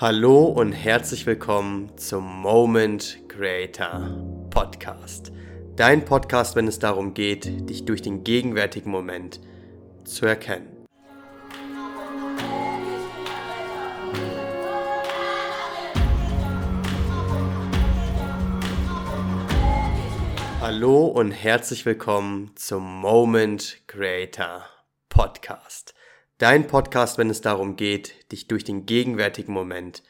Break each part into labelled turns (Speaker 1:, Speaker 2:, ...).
Speaker 1: Hallo und herzlich willkommen zum Moment Creator Podcast. Dein Podcast, wenn es darum geht, dich durch den gegenwärtigen Moment zu erkennen. Hallo und herzlich willkommen zum Moment Creator Podcast. Dein Podcast, wenn es darum geht, dich durch den gegenwärtigen Moment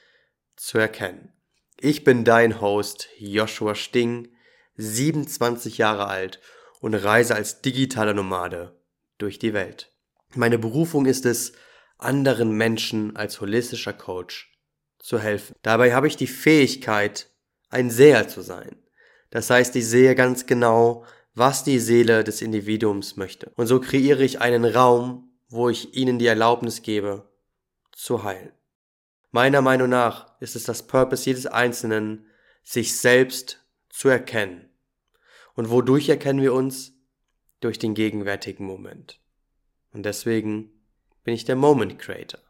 Speaker 1: zu erkennen. Ich bin dein Host Joshua Sting, 27 Jahre alt und reise als digitaler Nomade durch die Welt. Meine Berufung ist es, anderen Menschen als holistischer Coach zu helfen. Dabei habe ich die Fähigkeit, ein Seher zu sein. Das heißt, ich sehe ganz genau, was die Seele des Individuums möchte. Und so kreiere ich einen Raum, wo ich ihnen die Erlaubnis gebe, zu heilen. Meiner Meinung nach ist es das Purpose jedes Einzelnen, sich selbst zu erkennen. Und wodurch erkennen wir uns? Durch den gegenwärtigen Moment. Und deswegen bin ich der Moment Creator.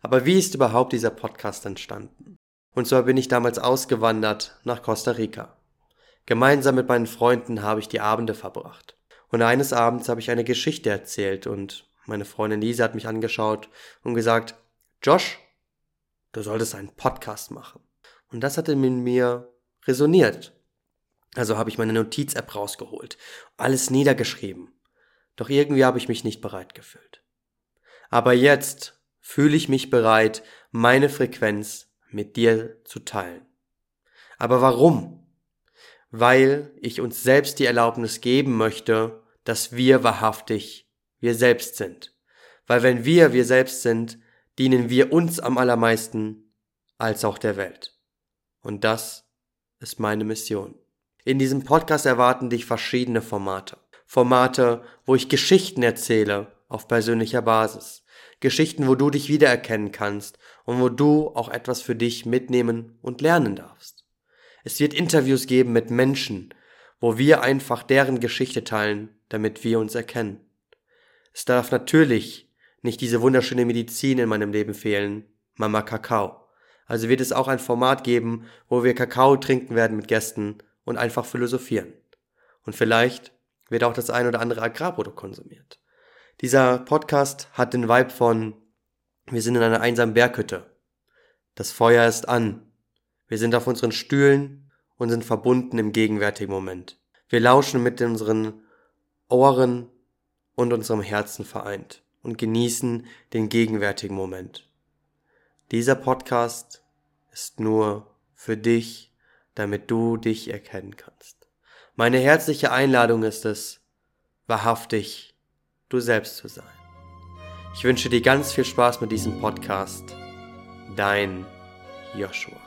Speaker 1: Aber wie ist überhaupt dieser Podcast entstanden? Und zwar bin ich damals ausgewandert nach Costa Rica. Gemeinsam mit meinen Freunden habe ich die Abende verbracht. Und eines Abends habe ich eine Geschichte erzählt und meine Freundin Lisa hat mich angeschaut und gesagt, Josh, du solltest einen Podcast machen. Und das hatte mit mir resoniert. Also habe ich meine Notiz-App rausgeholt, alles niedergeschrieben. Doch irgendwie habe ich mich nicht bereit gefühlt. Aber jetzt fühle ich mich bereit, meine Frequenz mit dir zu teilen. Aber warum? Weil ich uns selbst die Erlaubnis geben möchte, dass wir wahrhaftig wir selbst sind. Weil wenn wir wir selbst sind, dienen wir uns am allermeisten als auch der Welt. Und das ist meine Mission. In diesem Podcast erwarten dich verschiedene Formate. Formate, wo ich Geschichten erzähle auf persönlicher Basis. Geschichten, wo du dich wiedererkennen kannst und wo du auch etwas für dich mitnehmen und lernen darfst. Es wird Interviews geben mit Menschen, wo wir einfach deren Geschichte teilen, damit wir uns erkennen. Es darf natürlich nicht diese wunderschöne Medizin in meinem Leben fehlen, Mama Kakao. Also wird es auch ein Format geben, wo wir Kakao trinken werden mit Gästen und einfach philosophieren. Und vielleicht wird auch das ein oder andere Agrarprodukt konsumiert. Dieser Podcast hat den Vibe von, wir sind in einer einsamen Berghütte. Das Feuer ist an. Wir sind auf unseren Stühlen und sind verbunden im gegenwärtigen Moment. Wir lauschen mit unseren Ohren und unserem Herzen vereint und genießen den gegenwärtigen Moment. Dieser Podcast ist nur für dich, damit du dich erkennen kannst. Meine herzliche Einladung ist es, wahrhaftig du selbst zu sein. Ich wünsche dir ganz viel Spaß mit diesem Podcast. Dein Joshua.